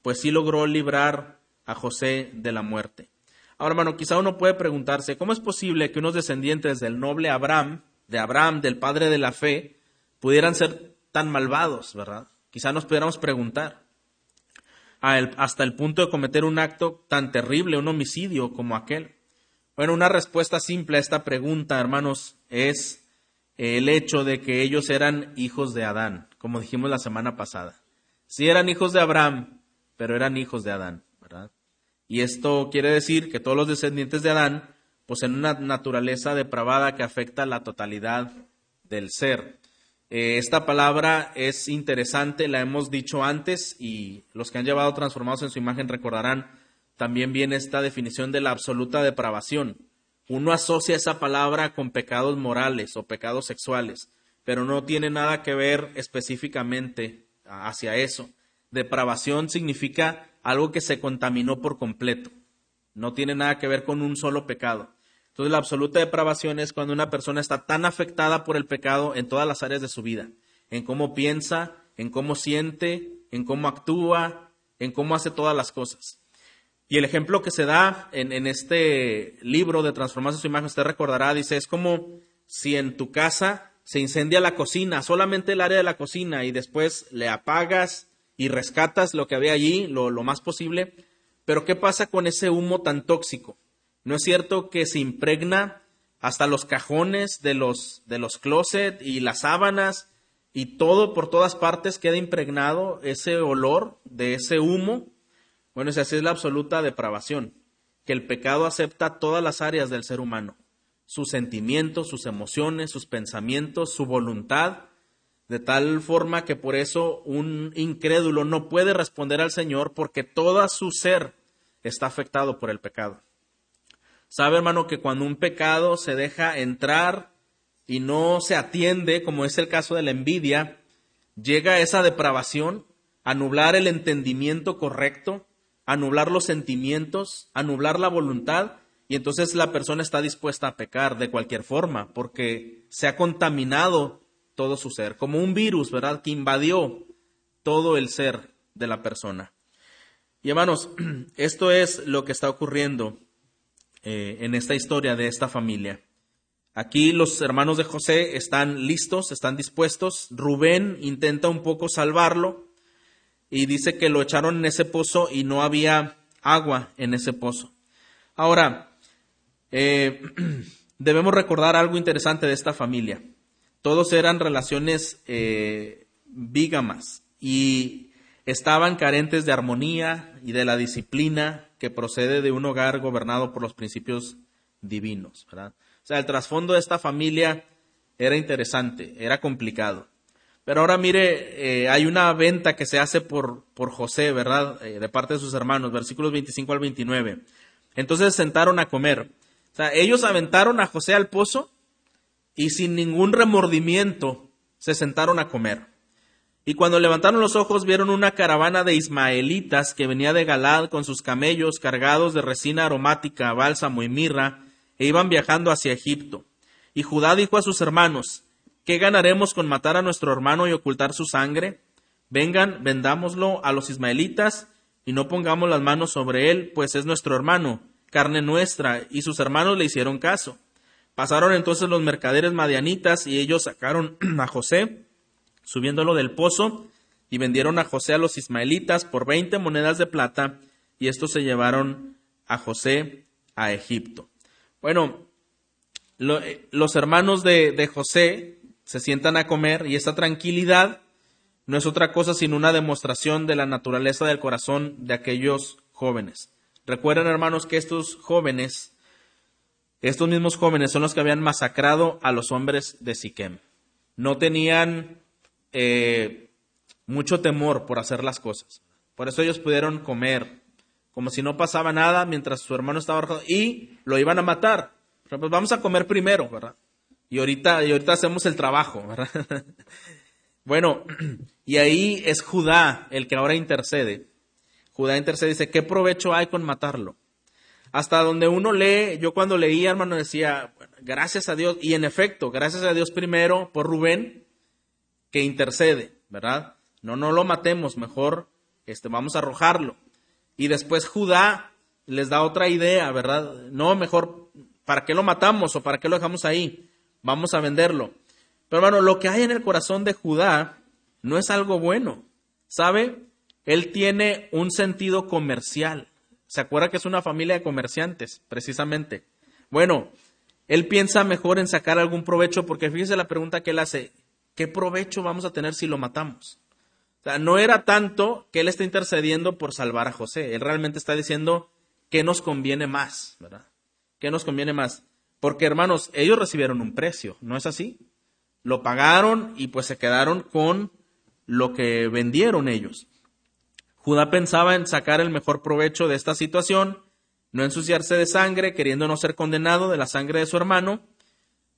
pues sí logró librar a José de la muerte. Ahora, hermano, quizá uno puede preguntarse, ¿cómo es posible que unos descendientes del noble Abraham, de Abraham, del padre de la fe, pudieran ser tan malvados, verdad? Quizá nos pudiéramos preguntar, hasta el punto de cometer un acto tan terrible, un homicidio como aquel. Bueno, una respuesta simple a esta pregunta, hermanos, es el hecho de que ellos eran hijos de Adán, como dijimos la semana pasada. Sí eran hijos de Abraham, pero eran hijos de Adán, ¿verdad? Y esto quiere decir que todos los descendientes de Adán poseen una naturaleza depravada que afecta la totalidad del ser. Eh, esta palabra es interesante, la hemos dicho antes y los que han llevado transformados en su imagen recordarán también viene esta definición de la absoluta depravación. Uno asocia esa palabra con pecados morales o pecados sexuales, pero no tiene nada que ver específicamente hacia eso. Depravación significa algo que se contaminó por completo. No tiene nada que ver con un solo pecado. Entonces la absoluta depravación es cuando una persona está tan afectada por el pecado en todas las áreas de su vida, en cómo piensa, en cómo siente, en cómo actúa, en cómo hace todas las cosas. Y el ejemplo que se da en, este libro de Transformarse su imagen, usted recordará, dice, es como si en tu casa se incendia la cocina, solamente el área de la cocina, y después le apagas y rescatas lo que había allí, lo, lo más posible. Pero ¿qué pasa con ese humo tan tóxico? ¿No es cierto que se impregna hasta los cajones de los, de los closet y las sábanas y todo por todas partes queda impregnado ese olor de ese humo. Bueno, esa es la absoluta depravación, que el pecado acepta todas las áreas del ser humano, sus sentimientos, sus emociones, sus pensamientos, su voluntad, de tal forma que por eso un incrédulo no puede responder al Señor porque todo su ser está afectado por el pecado. Sabe, hermano, que cuando un pecado se deja entrar y no se atiende, como es el caso de la envidia, llega esa depravación a nublar el entendimiento correcto, a nublar los sentimientos, a nublar la voluntad, y entonces la persona está dispuesta a pecar de cualquier forma, porque se ha contaminado todo su ser, como un virus, ¿verdad?, que invadió todo el ser de la persona. Y hermanos, *clears throat* esto es lo que está ocurriendo eh, en esta historia de esta familia. Aquí los hermanos de José están listos, están dispuestos. Rubén intenta un poco salvarlo y dice que lo echaron en ese pozo y no había agua en ese pozo. Ahora, eh, *clears throat* debemos recordar algo interesante de esta familia. Todos eran relaciones eh, vígamas y estaban carentes de armonía y de la disciplina que procede de un hogar gobernado por los principios divinos. ¿verdad? O sea, el trasfondo de esta familia era interesante, era complicado. Pero ahora mire, eh, hay una venta que se hace por, por José, ¿verdad? Eh, de parte de sus hermanos, versículos 25 al 29. Entonces sentaron a comer. O sea, ellos aventaron a José al pozo y sin ningún remordimiento se sentaron a comer. Y cuando levantaron los ojos vieron una caravana de ismaelitas que venía de Galad con sus camellos cargados de resina aromática, bálsamo y mirra, e iban viajando hacia Egipto. Y Judá dijo a sus hermanos, ¿qué ganaremos con matar a nuestro hermano y ocultar su sangre? Vengan, vendámoslo a los ismaelitas y no pongamos las manos sobre él, pues es nuestro hermano, carne nuestra, y sus hermanos le hicieron caso. Pasaron entonces los mercaderes madianitas y ellos sacaron *clears throat* a José, subiéndolo del pozo, y vendieron a José a los ismaelitas por veinte monedas de plata, y estos se llevaron a José a Egipto. Bueno, eh, los hermanos de, de José se sientan a comer y esta tranquilidad no es otra cosa sino una demostración de la naturaleza del corazón de aquellos jóvenes. Recuerden, hermanos, que estos jóvenes, estos mismos jóvenes son los que habían masacrado a los hombres de Siquem. No tenían eh, mucho temor por hacer las cosas. Por eso ellos pudieron comer, como si no pasaba nada mientras su hermano estaba arrojado y lo iban a matar. Pero pues vamos a comer primero, ¿verdad? Y ahorita, y ahorita hacemos el trabajo, ¿verdad? *laughs* bueno, y ahí es Judá el que ahora intercede. Judá intercede y dice, ¿qué provecho hay con matarlo? Hasta donde uno lee, yo cuando leía, hermano, decía, gracias a Dios, y en efecto, gracias a Dios primero por Rubén, que intercede, ¿verdad? No, no lo matemos, mejor este, vamos a arrojarlo. Y después Judá les da otra idea, ¿verdad? No, mejor, ¿para qué lo matamos o para qué lo dejamos ahí? Vamos a venderlo. Pero hermano, lo que hay en el corazón de Judá no es algo bueno. ¿Sabe? Él tiene un sentido comercial. ¿Se acuerda que es una familia de comerciantes, precisamente? Bueno, él piensa mejor en sacar algún provecho porque fíjese la pregunta que él hace, ¿qué provecho vamos a tener si lo matamos? O sea, no era tanto que él está intercediendo por salvar a José, él realmente está diciendo qué nos conviene más, ¿verdad? ¿Qué nos conviene más? Porque hermanos, ellos recibieron un precio, ¿no es así? Lo pagaron y pues se quedaron con lo que vendieron ellos. Judá pensaba en sacar el mejor provecho de esta situación, no ensuciarse de sangre, queriendo no ser condenado de la sangre de su hermano,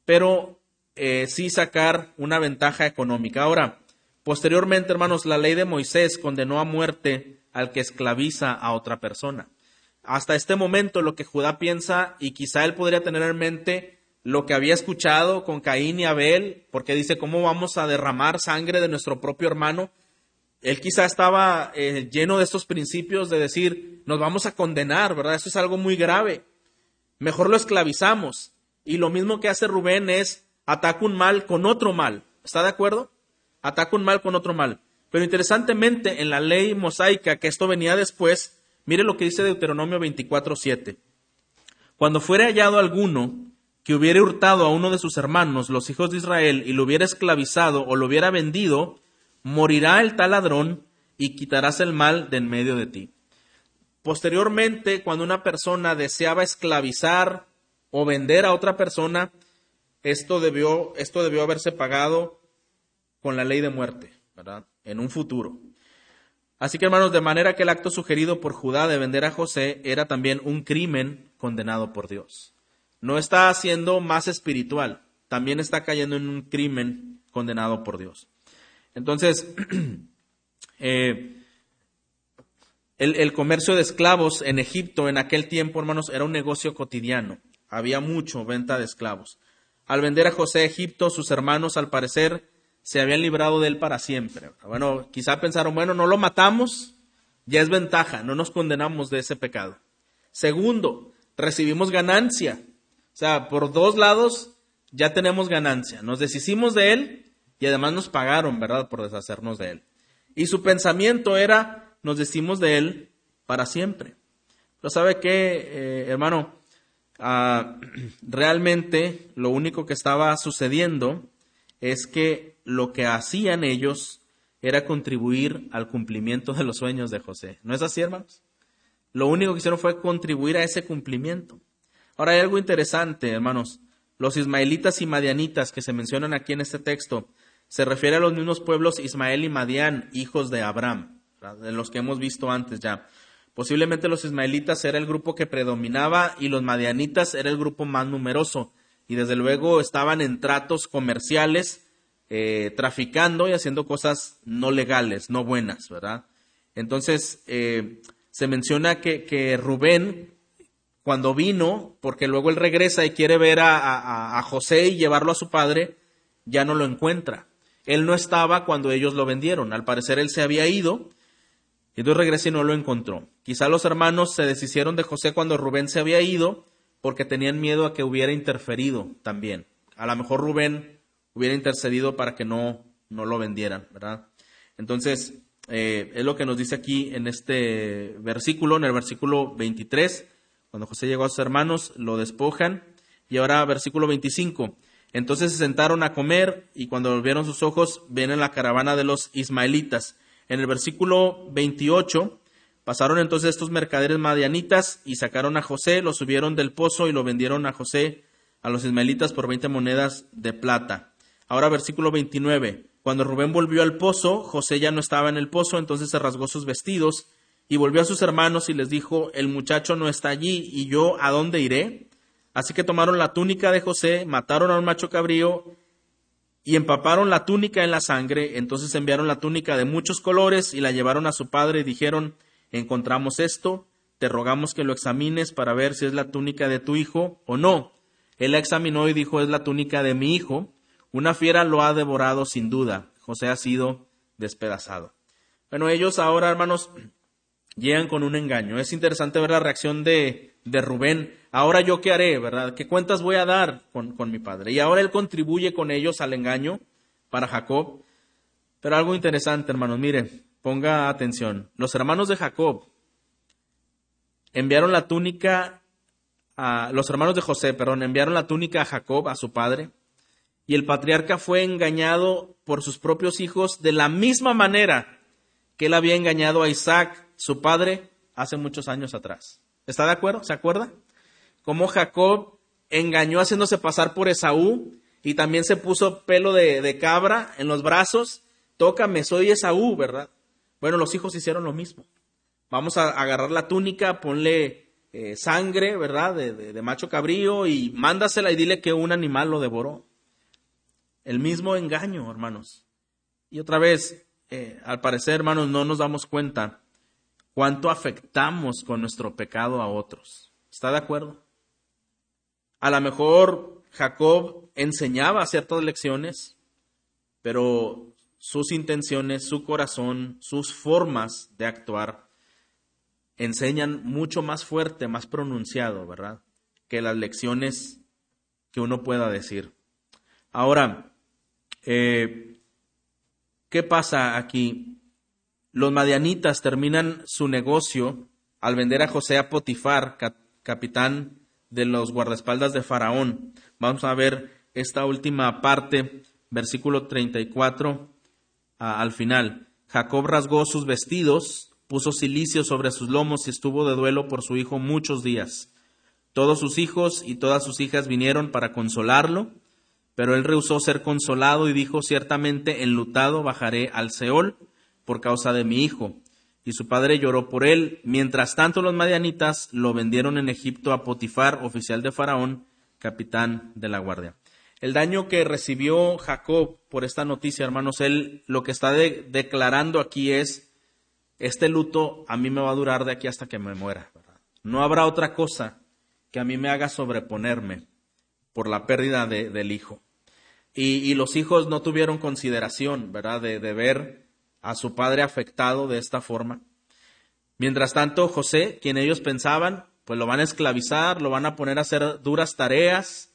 pero eh, sí sacar una ventaja económica. Ahora, posteriormente, hermanos, la ley de Moisés condenó a muerte al que esclaviza a otra persona. Hasta este momento, lo que Judá piensa, y quizá él podría tener en mente lo que había escuchado con Caín y Abel, porque dice, ¿cómo vamos a derramar sangre de nuestro propio hermano? Él quizá estaba eh, lleno de estos principios de decir, nos vamos a condenar, ¿verdad? Eso es algo muy grave. Mejor lo esclavizamos. Y lo mismo que hace Rubén es ataca un mal con otro mal. ¿Está de acuerdo? Ataca un mal con otro mal. Pero interesantemente, en la ley mosaica, que esto venía después, mire lo que dice Deuteronomio 24:7. Cuando fuere hallado alguno que hubiere hurtado a uno de sus hermanos, los hijos de Israel, y lo hubiera esclavizado o lo hubiera vendido, morirá el tal ladrón y quitarás el mal de en medio de ti. Posteriormente, cuando una persona deseaba esclavizar o vender a otra persona, esto debió, esto debió haberse pagado con la ley de muerte, ¿verdad? En un futuro. Así que hermanos, de manera que el acto sugerido por Judá de vender a José era también un crimen condenado por Dios. No está haciendo más espiritual, también está cayendo en un crimen condenado por Dios. Entonces, *clears throat* eh, el, comercio de esclavos en Egipto en aquel tiempo, hermanos, era un negocio cotidiano. Había mucho venta de esclavos. Al vender a José a Egipto, sus hermanos, al parecer, se habían librado de él para siempre. Bueno, quizá pensaron, bueno, no lo matamos, ya es ventaja, no nos condenamos de ese pecado. Segundo, recibimos ganancia. O sea, por dos lados ya tenemos ganancia. Nos deshicimos de él y además nos pagaron, ¿verdad?, por deshacernos de él. Y su pensamiento era, nos decimos de él para siempre. Pero sabe qué, eh, hermano, ah, *clears throat* realmente lo único que estaba sucediendo es que lo que hacían ellos era contribuir al cumplimiento de los sueños de José. ¿No es así, hermanos? Lo único que hicieron fue contribuir a ese cumplimiento. Ahora hay algo interesante, hermanos. Los ismaelitas y madianitas que se mencionan aquí en este texto se refiere a los mismos pueblos Ismael y Madián, hijos de Abraham, de los que hemos visto antes ya. Posiblemente los ismaelitas era el grupo que predominaba y los madianitas era el grupo más numeroso. Y desde luego estaban en tratos comerciales, eh, traficando y haciendo cosas no legales, no buenas, ¿verdad? Entonces, eh, se menciona que, Rubén, cuando vino, porque luego él regresa y quiere ver a José y llevarlo a su padre, ya no lo encuentra. Él no estaba cuando ellos lo vendieron. Al parecer él se había ido. Y entonces regresa y no lo encontró. Quizá los hermanos se deshicieron de José cuando Rubén se había ido porque tenían miedo a que hubiera interferido también. A lo mejor Rubén hubiera intercedido para que no, no lo vendieran, ¿verdad? Entonces, eh, es lo que nos dice aquí en este versículo, en el versículo 23, cuando José llegó a sus hermanos, lo despojan. Y ahora versículo 25. Entonces se sentaron a comer y cuando volvieron sus ojos ven en la caravana de los ismaelitas. En el versículo 28 pasaron entonces estos mercaderes madianitas y sacaron a José, lo subieron del pozo y lo vendieron a José a los ismaelitas por veinte monedas de plata. Ahora versículo 29. Cuando Rubén volvió al pozo, José ya no estaba en el pozo, entonces se rasgó sus vestidos y volvió a sus hermanos y les dijo, el muchacho no está allí y yo a dónde iré. Así que tomaron la túnica de José, mataron a un macho cabrío y empaparon la túnica en la sangre. Entonces enviaron la túnica de muchos colores y la llevaron a su padre y dijeron, encontramos esto, te rogamos que lo examines para ver si es la túnica de tu hijo o no. Él la examinó y dijo, es la túnica de mi hijo. Una fiera lo ha devorado sin duda. José ha sido despedazado. Bueno, ellos ahora, hermanos, *clears throat* llegan con un engaño. Es interesante ver la reacción de, de Rubén ahora yo qué haré, ¿verdad? ¿Qué cuentas voy a dar con, mi padre? Y ahora él contribuye con ellos al engaño para Jacob. Pero algo interesante, hermanos, mire, ponga atención. Los hermanos de Jacob enviaron la túnica a los hermanos de José, perdón, enviaron la túnica a Jacob, a su padre, y el patriarca fue engañado por sus propios hijos de la misma manera que él había engañado a Isaac, su padre, hace muchos años atrás. ¿Está de acuerdo? ¿Se acuerda? cómo Jacob engañó haciéndose pasar por Esaú y también se puso pelo de, cabra en los brazos. Tócame, soy Esaú, ¿verdad? Bueno, los hijos hicieron lo mismo. Vamos a agarrar la túnica, ponle eh, sangre, ¿verdad? De, de, macho cabrío y mándasela y dile que un animal lo devoró. El mismo engaño, hermanos. Y otra vez, eh, al parecer, hermanos, no nos damos cuenta cuánto afectamos con nuestro pecado a otros. ¿Está de acuerdo? A lo mejor Jacob enseñaba ciertas lecciones, pero sus intenciones, su corazón, sus formas de actuar enseñan mucho más fuerte, más pronunciado, ¿verdad? Que las lecciones que uno pueda decir. Ahora, eh, ¿qué pasa aquí? Los madianitas terminan su negocio al vender a José a Potifar, capitán de los guardaespaldas de Faraón. Vamos a ver esta última parte, versículo 34 al final. Jacob rasgó sus vestidos, puso silicio sobre sus lomos y estuvo de duelo por su hijo muchos días. Todos sus hijos y todas sus hijas vinieron para consolarlo, pero él rehusó ser consolado y dijo, ciertamente enlutado bajaré al Seol por causa de mi hijo. Y su padre lloró por él. Mientras tanto los madianitas lo vendieron en Egipto a Potifar, oficial de Faraón, capitán de la guardia. El daño que recibió Jacob por esta noticia, hermanos, él lo que está declarando aquí es, este luto a mí me va a durar de aquí hasta que me muera. No habrá otra cosa que a mí me haga sobreponerme por la pérdida del hijo. Y, los hijos no tuvieron consideración, ¿verdad?, de, de ver a su padre afectado de esta forma. Mientras tanto, José, quien ellos pensaban, pues lo van a esclavizar, lo van a poner a hacer duras tareas,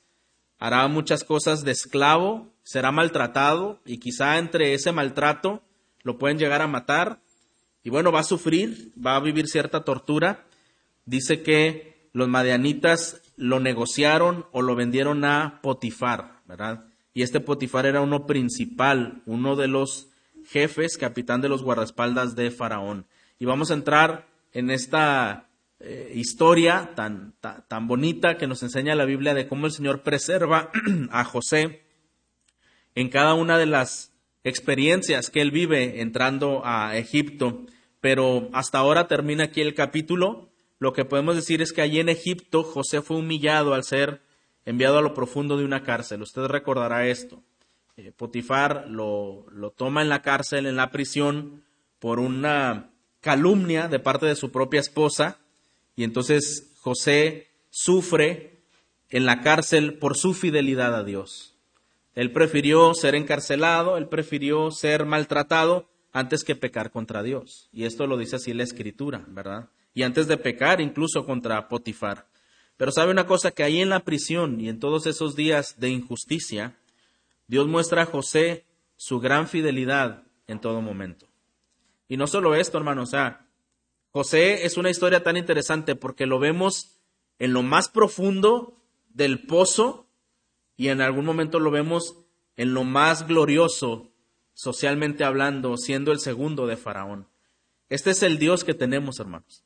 hará muchas cosas de esclavo, será maltratado y quizá entre ese maltrato lo pueden llegar a matar y bueno, va a sufrir, va a vivir cierta tortura. Dice que los madianitas lo negociaron o lo vendieron a Potifar, ¿verdad? Y este Potifar era uno principal, uno de los jefes, capitán de los guardaespaldas de Faraón. Y vamos a entrar en esta eh, historia tan, tan bonita que nos enseña la Biblia de cómo el Señor preserva *clears throat* a José en cada una de las experiencias que él vive entrando a Egipto. Pero hasta ahora termina aquí el capítulo. Lo que podemos decir es que allí en Egipto José fue humillado al ser enviado a lo profundo de una cárcel. Usted recordará esto. Eh, Potifar lo, lo toma en la cárcel, en la prisión, por una calumnia de parte de su propia esposa, y entonces José sufre en la cárcel por su fidelidad a Dios. Él prefirió ser encarcelado, él prefirió ser maltratado antes que pecar contra Dios. Y esto lo dice así la escritura, ¿verdad? Y antes de pecar incluso contra Potifar. Pero sabe una cosa, que ahí en la prisión y en todos esos días de injusticia, Dios muestra a José su gran fidelidad en todo momento. Y no solo esto, hermano, o sea, José es una historia tan interesante porque lo vemos en lo más profundo del pozo y en algún momento lo vemos en lo más glorioso, socialmente hablando, siendo el segundo de Faraón. Este es el Dios que tenemos, hermanos.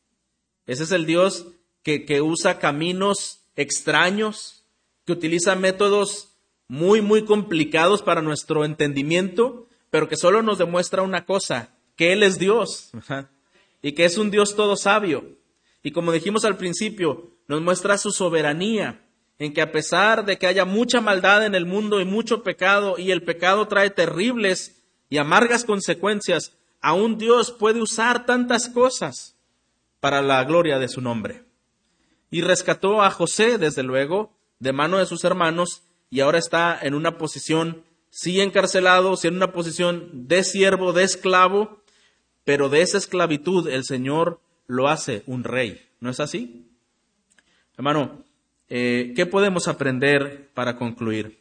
Ese es el Dios que, que usa caminos extraños, que utiliza métodos muy, muy complicados para nuestro entendimiento, pero que solo nos demuestra una cosa, que Él es Dios y que es un Dios todo sabio. Y como dijimos al principio, nos muestra su soberanía, en que a pesar de que haya mucha maldad en el mundo y mucho pecado, y el pecado trae terribles y amargas consecuencias, aún Dios puede usar tantas cosas para la gloria de su nombre. Y rescató a José, desde luego, de mano de sus hermanos, y ahora está en una posición, sí encarcelado, sí en una posición de siervo, de esclavo, pero de esa esclavitud el Señor lo hace un rey. ¿No es así? Hermano, eh, ¿qué podemos aprender para concluir?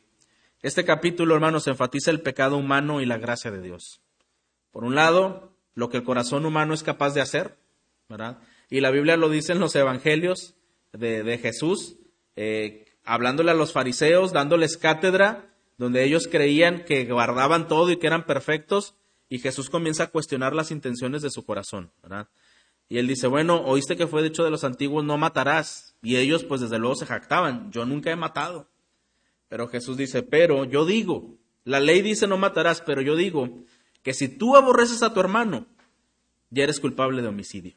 Este capítulo, hermanos, enfatiza el pecado humano y la gracia de Dios. Por un lado, lo que el corazón humano es capaz de hacer, ¿verdad? Y la Biblia lo dice en los evangelios de, Jesús, eh, hablándole a los fariseos, dándoles cátedra, donde ellos creían que guardaban todo y que eran perfectos, y Jesús comienza a cuestionar las intenciones de su corazón. Y él dice, bueno, oíste que fue dicho de los antiguos, no matarás. Y ellos, pues desde luego se jactaban, yo nunca he matado. Pero Jesús dice, pero yo digo, la ley dice no matarás, pero yo digo que si tú aborreces a tu hermano, ya eres culpable de homicidio.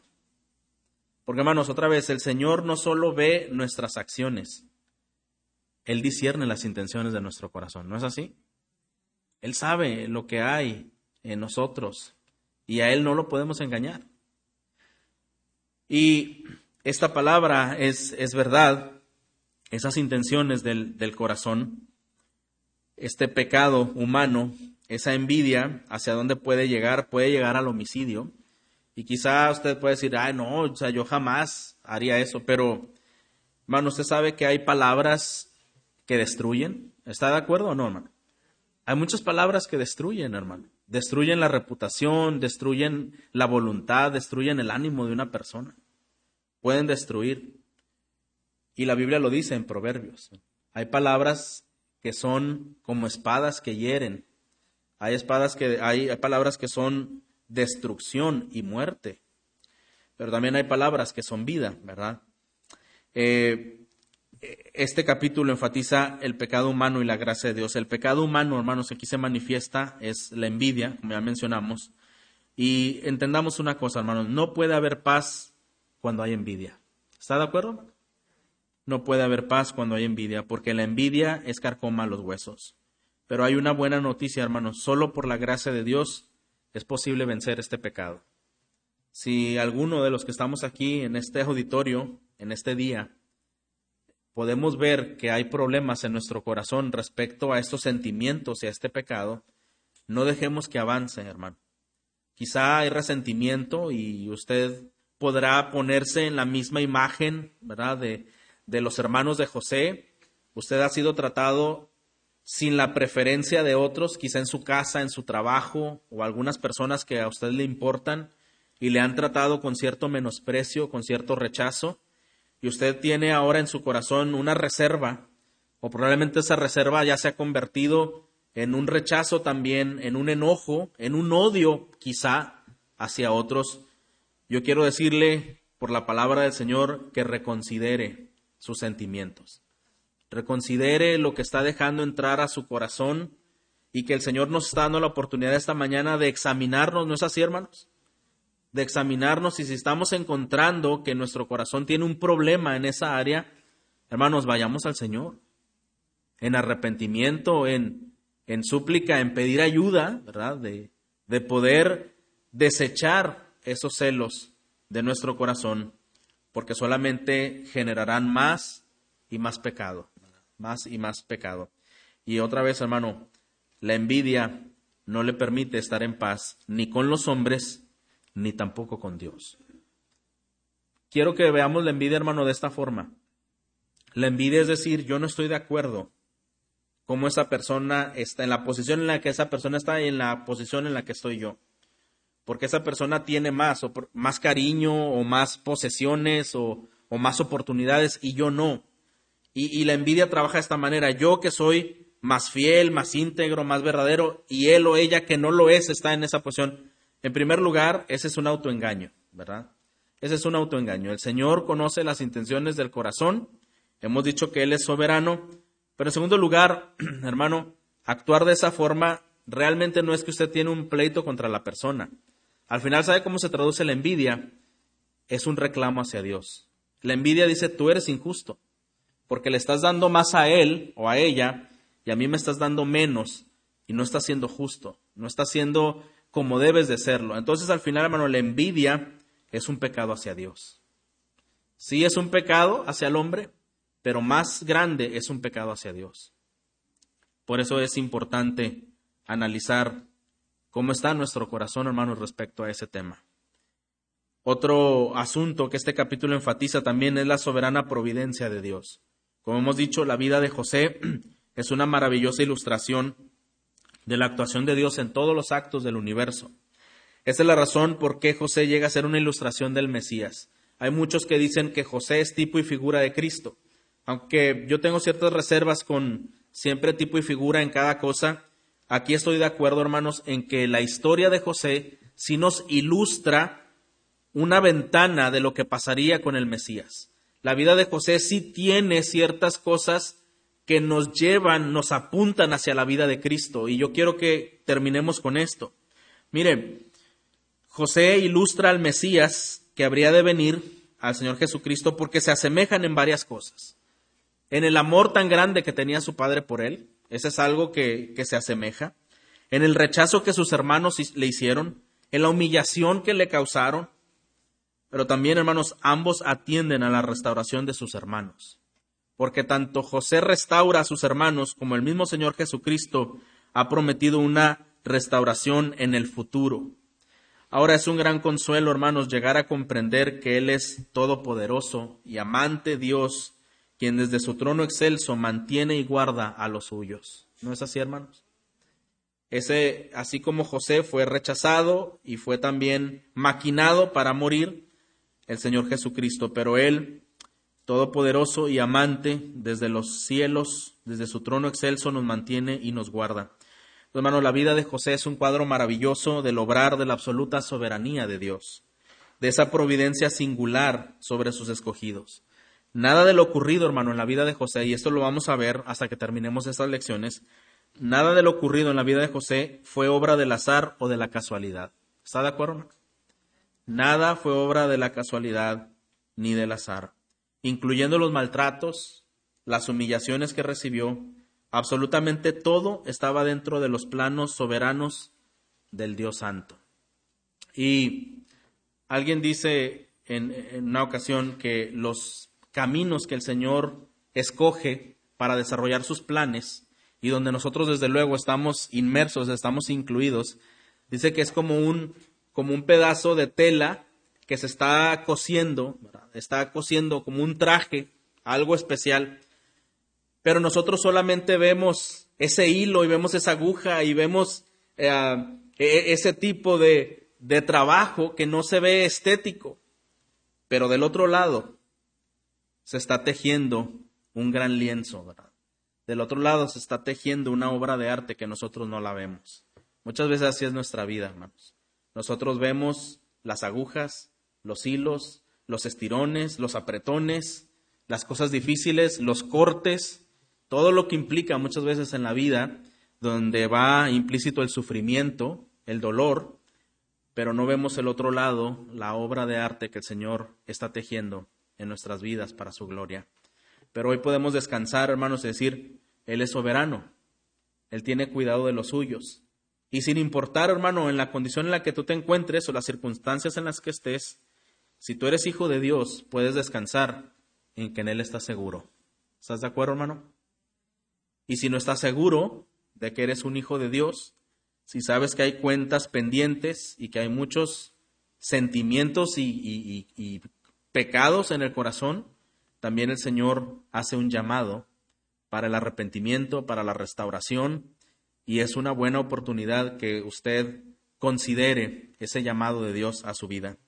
Porque hermanos, otra vez, el Señor no solo ve nuestras acciones, Él discierne las intenciones de nuestro corazón, ¿no es así? Él sabe lo que hay en nosotros y a Él no lo podemos engañar. Y esta palabra es, es verdad, esas intenciones del, del corazón, este pecado humano, esa envidia, hacia dónde puede llegar, puede llegar al homicidio. Y quizá usted puede decir, ay, no, o sea, yo jamás haría eso, pero, hermano, usted sabe que hay palabras que destruyen. ¿Está de acuerdo o no, hermano? Hay muchas palabras que destruyen, hermano. Destruyen la reputación, destruyen la voluntad, destruyen el ánimo de una persona. Pueden destruir. Y la Biblia lo dice en Proverbios. Hay palabras que son como espadas que hieren. Hay espadas que hay, hay palabras que son destrucción y muerte. Pero también hay palabras que son vida, ¿verdad? Eh, este capítulo enfatiza el pecado humano y la gracia de Dios. El pecado humano, hermanos, aquí se manifiesta es la envidia, como ya mencionamos. Y entendamos una cosa, hermanos, no puede haber paz cuando hay envidia. ¿Está de acuerdo? No puede haber paz cuando hay envidia, porque la envidia es carcoma los huesos. Pero hay una buena noticia, hermanos, solo por la gracia de Dios es posible vencer este pecado. Si alguno de los que estamos aquí en este auditorio, en este día, podemos ver que hay problemas en nuestro corazón respecto a estos sentimientos y a este pecado, no dejemos que avance, hermano. Quizá hay resentimiento y usted podrá ponerse en la misma imagen, ¿verdad?, de, de los hermanos de José. Usted ha sido tratado sin la preferencia de otros, quizá en su casa, en su trabajo, o algunas personas que a usted le importan y le han tratado con cierto menosprecio, con cierto rechazo y usted tiene ahora en su corazón una reserva, o probablemente esa reserva ya se ha convertido en un rechazo también, en un enojo, en un odio quizá hacia otros, yo quiero decirle por la palabra del Señor que reconsidere sus sentimientos. Reconsidere lo que está dejando entrar a su corazón y que el Señor nos está dando la oportunidad esta mañana de examinarnos, ¿no es así, hermanos? De examinarnos y si estamos encontrando que nuestro corazón tiene un problema en esa área, hermanos, vayamos al Señor. En arrepentimiento, en, en súplica, en pedir ayuda, ¿verdad? De, de poder desechar esos celos de nuestro corazón, porque solamente generarán más y más pecado, más y más pecado. Y otra vez, hermano, la envidia no le permite estar en paz ni con los hombres, ni tampoco con Dios. Quiero que veamos la envidia, hermano, de esta forma. La envidia es decir, yo no estoy de acuerdo cómo esa persona está, en la posición en la que esa persona está y en la posición en la que estoy yo. Porque esa persona tiene más, o más cariño, o más posesiones, o, más oportunidades, y yo no. Y, y la envidia trabaja de esta manera. Yo que soy más fiel, más íntegro, más verdadero, y él o ella que no lo es está en esa posición. En primer lugar, ese es un autoengaño, ¿verdad? Ese es un autoengaño. El Señor conoce las intenciones del corazón. Hemos dicho que Él es soberano. Pero en segundo lugar, *clears throat* hermano, actuar de esa forma realmente no es que usted tiene un pleito contra la persona. Al final, ¿sabe cómo se traduce la envidia? Es un reclamo hacia Dios. La envidia dice, tú eres injusto, porque le estás dando más a él o a ella y a mí me estás dando menos y no estás siendo justo, no estás siendo como debes de serlo. Entonces al final, hermano, la envidia es un pecado hacia Dios. Sí es un pecado hacia el hombre, pero más grande es un pecado hacia Dios. Por eso es importante analizar cómo está nuestro corazón, hermano, respecto a ese tema. Otro asunto que este capítulo enfatiza también es la soberana providencia de Dios. Como hemos dicho, la vida de José *clears throat* es una maravillosa ilustración de la actuación de Dios en todos los actos del universo. Esa es la razón por qué José llega a ser una ilustración del Mesías. Hay muchos que dicen que José es tipo y figura de Cristo. Aunque yo tengo ciertas reservas con siempre tipo y figura en cada cosa, aquí estoy de acuerdo, hermanos, en que la historia de José sí nos ilustra una ventana de lo que pasaría con el Mesías. La vida de José sí tiene ciertas cosas que nos llevan, nos apuntan hacia la vida de Cristo. Y yo quiero que terminemos con esto. Mire, José ilustra al Mesías que habría de venir, al Señor Jesucristo, porque se asemejan en varias cosas. En el amor tan grande que tenía su padre por él, ese es algo que, que se asemeja. En el rechazo que sus hermanos le hicieron, en la humillación que le causaron, pero también, hermanos, ambos atienden a la restauración de sus hermanos. Porque tanto José restaura a sus hermanos como el mismo Señor Jesucristo ha prometido una restauración en el futuro. Ahora es un gran consuelo, hermanos, llegar a comprender que Él es todopoderoso y amante Dios, quien desde su trono excelso mantiene y guarda a los suyos. ¿No es así, hermanos? Ese, así como José fue rechazado y fue también maquinado para morir, el Señor Jesucristo, pero Él, todopoderoso y amante, desde los cielos, desde su trono excelso, nos mantiene y nos guarda. Hermano, la vida de José es un cuadro maravilloso del obrar de la absoluta soberanía de Dios, de esa providencia singular sobre sus escogidos. Nada de lo ocurrido, hermano, en la vida de José, y esto lo vamos a ver hasta que terminemos estas lecciones, nada de lo ocurrido en la vida de José fue obra del azar o de la casualidad. ¿Está de acuerdo? Nada fue obra de la casualidad ni del azar, incluyendo los maltratos, las humillaciones que recibió, absolutamente todo estaba dentro de los planos soberanos del Dios Santo. Y alguien dice en, una ocasión que los caminos que el Señor escoge para desarrollar sus planes y donde nosotros desde luego estamos inmersos, estamos incluidos, dice que es como un como un pedazo de tela que se está cosiendo, está cosiendo como un traje, algo especial, pero nosotros solamente vemos ese hilo y vemos esa aguja y vemos eh, e, ese tipo de, de trabajo que no se ve estético, pero del otro lado se está tejiendo un gran lienzo. Del otro lado se está tejiendo una obra de arte que nosotros no la vemos. Muchas veces así es nuestra vida, hermanos. Nosotros vemos las agujas, los hilos, los estirones, los apretones, las cosas difíciles, los cortes, todo lo que implica muchas veces en la vida, donde va implícito el sufrimiento, el dolor, pero no vemos el otro lado, la obra de arte que el Señor está tejiendo en nuestras vidas para su gloria. Pero hoy podemos descansar, hermanos, y decir, Él es soberano, Él tiene cuidado de los suyos, y sin importar, hermano, en la condición en la que tú te encuentres o las circunstancias en las que estés, si tú eres hijo de Dios, puedes descansar en que en Él estás seguro. ¿Estás de acuerdo, hermano? Y si no estás seguro de que eres un hijo de Dios, si sabes que hay cuentas pendientes y que hay muchos sentimientos y, y pecados en el corazón, también el Señor hace un llamado para el arrepentimiento, para la restauración, y es una buena oportunidad que usted considere ese llamado de Dios a su vida.